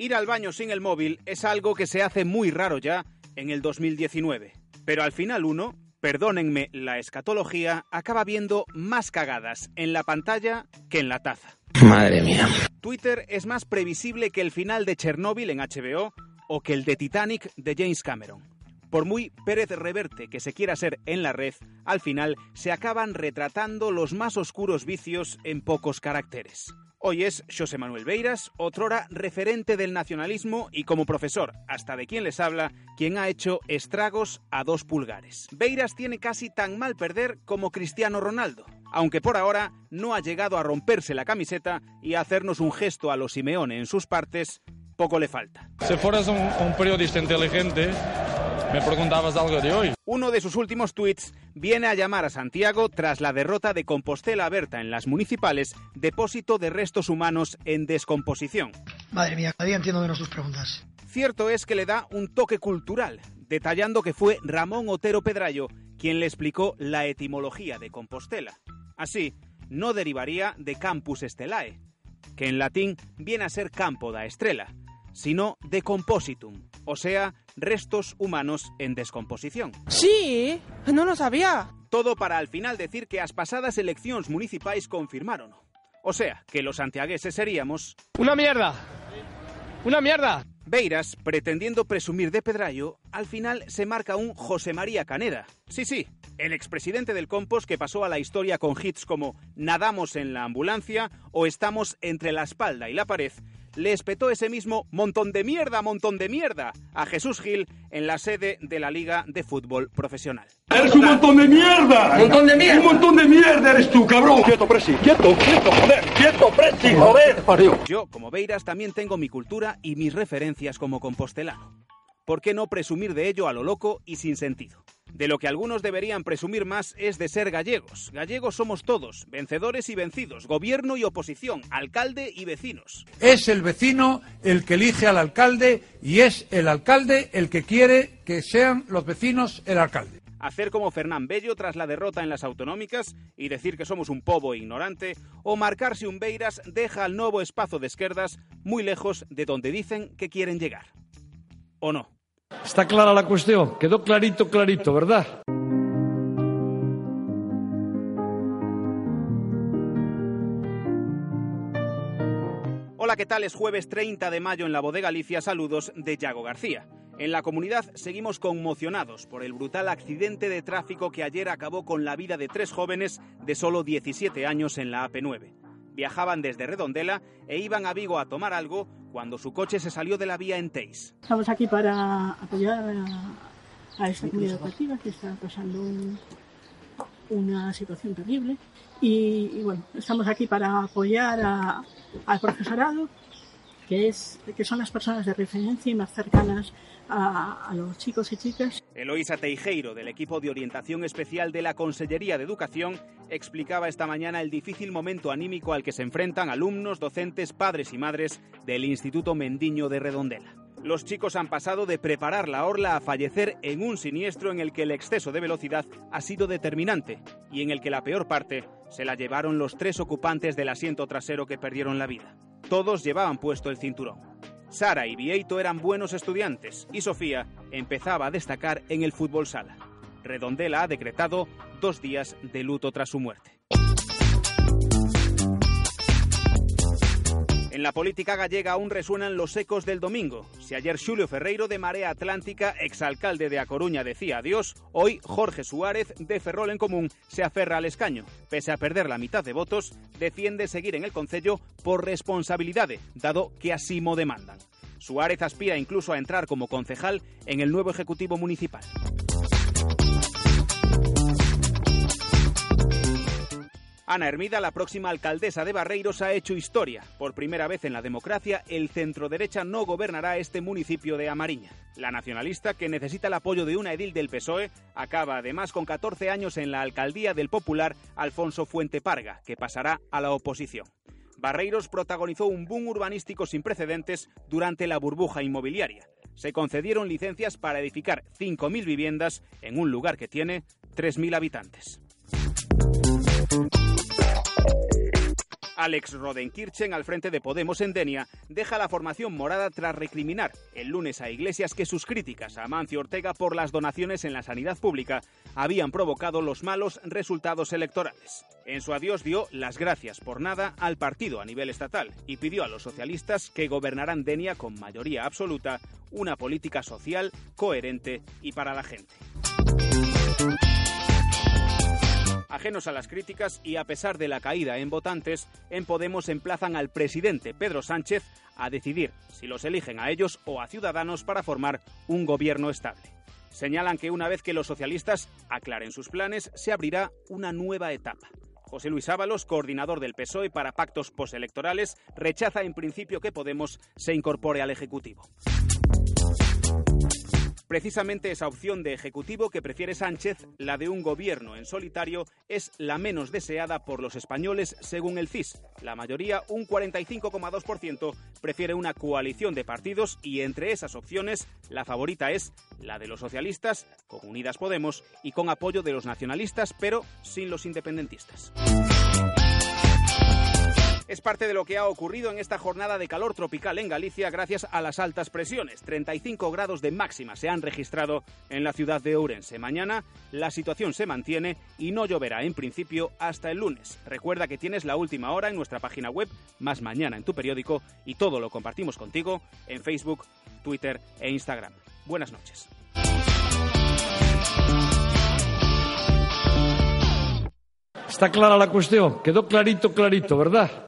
Ir al baño sin el móvil es algo que se hace muy raro ya en el 2019. Pero al final uno, perdónenme la escatología, acaba viendo más cagadas en la pantalla que en la taza. Madre mía. Twitter es más previsible que el final de Chernóbil en HBO o que el de Titanic de James Cameron. Por muy Pérez Reverte que se quiera ser en la red, al final se acaban retratando los más oscuros vicios en pocos caracteres. Hoy es José Manuel Beiras, otrora referente del nacionalismo y como profesor, hasta de quien les habla, quien ha hecho estragos a dos pulgares. Beiras tiene casi tan mal perder como Cristiano Ronaldo, aunque por ahora no ha llegado a romperse la camiseta y a hacernos un gesto a los Simeone en sus partes, poco le falta. Si fueras un, un periodista inteligente, me preguntabas algo de hoy. Uno de sus últimos tweets viene a llamar a Santiago tras la derrota de Compostela Berta en las municipales, depósito de restos humanos en descomposición. Madre mía, cada día entiendo menos tus preguntas. Cierto es que le da un toque cultural, detallando que fue Ramón Otero Pedrayo quien le explicó la etimología de Compostela. Así, no derivaría de campus estelae, que en latín viene a ser campo da estrella, sino de compositum, o sea, restos humanos en descomposición. Sí, no lo sabía. Todo para al final decir que las pasadas elecciones municipales confirmaron. O sea, que los santiagueses seríamos... ¡Una mierda! ¡Una mierda! Beiras, pretendiendo presumir de Pedrayo, al final se marca un José María Caneda. Sí, sí, el expresidente del Compos que pasó a la historia con hits como Nadamos en la ambulancia o Estamos entre la espalda y la pared, le espetó ese mismo montón de mierda, montón de mierda a Jesús Gil en la sede de la Liga de Fútbol Profesional. ¡Eres un montón de mierda! ¡Un montón de mierda! ¡Un montón de mierda eres tú, cabrón! ¡Quieto, Presi! ¡Quieto, quieto, joder! ¡Quieto, Presi, joder! Yo, como Beiras, también tengo mi cultura y mis referencias como compostelano. ¿Por qué no presumir de ello a lo loco y sin sentido? De lo que algunos deberían presumir más es de ser gallegos. Gallegos somos todos, vencedores y vencidos, gobierno y oposición, alcalde y vecinos. Es el vecino el que elige al alcalde y es el alcalde el que quiere que sean los vecinos el alcalde. Hacer como Fernán Bello tras la derrota en las autonómicas y decir que somos un povo ignorante, o marcarse un Beiras deja al nuevo espacio de izquierdas muy lejos de donde dicen que quieren llegar. ¿O no? Está clara la cuestión. Quedó clarito, clarito, ¿verdad? Hola, ¿qué tal? Es jueves 30 de mayo en la Bodega Galicia. Saludos de Yago García. En la comunidad seguimos conmocionados por el brutal accidente de tráfico que ayer acabó con la vida de tres jóvenes de solo 17 años en la AP9. Viajaban desde Redondela e iban a Vigo a tomar algo cuando su coche se salió de la vía en Teis. Estamos aquí para apoyar a, esta comunidad educativa que está pasando un- una situación terrible y, y bueno, estamos aquí para apoyar a- al profesorado que, es, que son las personas de referencia y más cercanas a, a los chicos y chicas. Eloísa Teijeiro, del equipo de orientación especial de la Consellería de Educación, explicaba esta mañana el difícil momento anímico al que se enfrentan alumnos, docentes, padres y madres del Instituto Mendiño de Redondela. Los chicos han pasado de preparar la orla a fallecer en un siniestro en el que el exceso de velocidad ha sido determinante y en el que la peor parte se la llevaron los tres ocupantes del asiento trasero que perdieron la vida. Todos llevaban puesto el cinturón. Sara y Vieito eran buenos estudiantes y Sofía empezaba a destacar en el fútbol sala. Redondela ha decretado dos días de luto tras su muerte. En la política gallega aún resuenan los ecos del domingo. Si ayer Xulio Ferreiro de Marea Atlántica, exalcalde de A Coruña, decía adiós, hoy Jorge Suárez de Ferrol en Común se aferra al escaño. Pese a perder la mitad de votos, defiende seguir en el Concello por responsabilidad, dado que así mo demandan. Suárez aspira incluso a entrar como concejal en el nuevo Ejecutivo Municipal. Ana Hermida, la próxima alcaldesa de Barreiros, ha hecho historia. Por primera vez en la democracia, el centro-derecha no gobernará este municipio de Amariña. La nacionalista, que necesita el apoyo de una edil del PSOE, acaba además con 14 años en la alcaldía del popular Alfonso Fuente Parga, que pasará a la oposición. Barreiros protagonizó un boom urbanístico sin precedentes durante la burbuja inmobiliaria. Se concedieron licencias para edificar 5.000 viviendas en un lugar que tiene 3.000 habitantes. Alex Rodenkirchen, al frente de Podemos en Denia, deja la formación morada tras recriminar el lunes a Iglesias que sus críticas a Amancio Ortega por las donaciones en la sanidad pública habían provocado los malos resultados electorales. En su adiós dio las gracias por nada al partido a nivel estatal y pidió a los socialistas que gobernarán Denia con mayoría absoluta una política social coherente y para la gente. Ajenos a las críticas y a pesar de la caída en votantes, en Podemos emplazan al presidente Pedro Sánchez a decidir si los eligen a ellos o a Ciudadanos para formar un gobierno estable. Señalan que una vez que los socialistas aclaren sus planes, se abrirá una nueva etapa. José Luis Ábalos, coordinador del PSOE para pactos postelectorales, rechaza en principio que Podemos se incorpore al Ejecutivo. Precisamente esa opción de ejecutivo que prefiere Sánchez, la de un gobierno en solitario, es la menos deseada por los españoles según el CIS. La mayoría, un 45,2%, prefiere una coalición de partidos y entre esas opciones la favorita es la de los socialistas, con Unidas Podemos y con apoyo de los nacionalistas, pero sin los independentistas. Es parte de lo que ha ocurrido en esta jornada de calor tropical en Galicia gracias a las altas presiones. 35 grados de máxima se han registrado en la ciudad de Ourense. Mañana la situación se mantiene y no lloverá en principio hasta el lunes. Recuerda que tienes la última hora en nuestra página web, más mañana en tu periódico y todo lo compartimos contigo en Facebook, Twitter e Instagram. Buenas noches. Está clara la cuestión, quedó clarito, clarito, ¿verdad?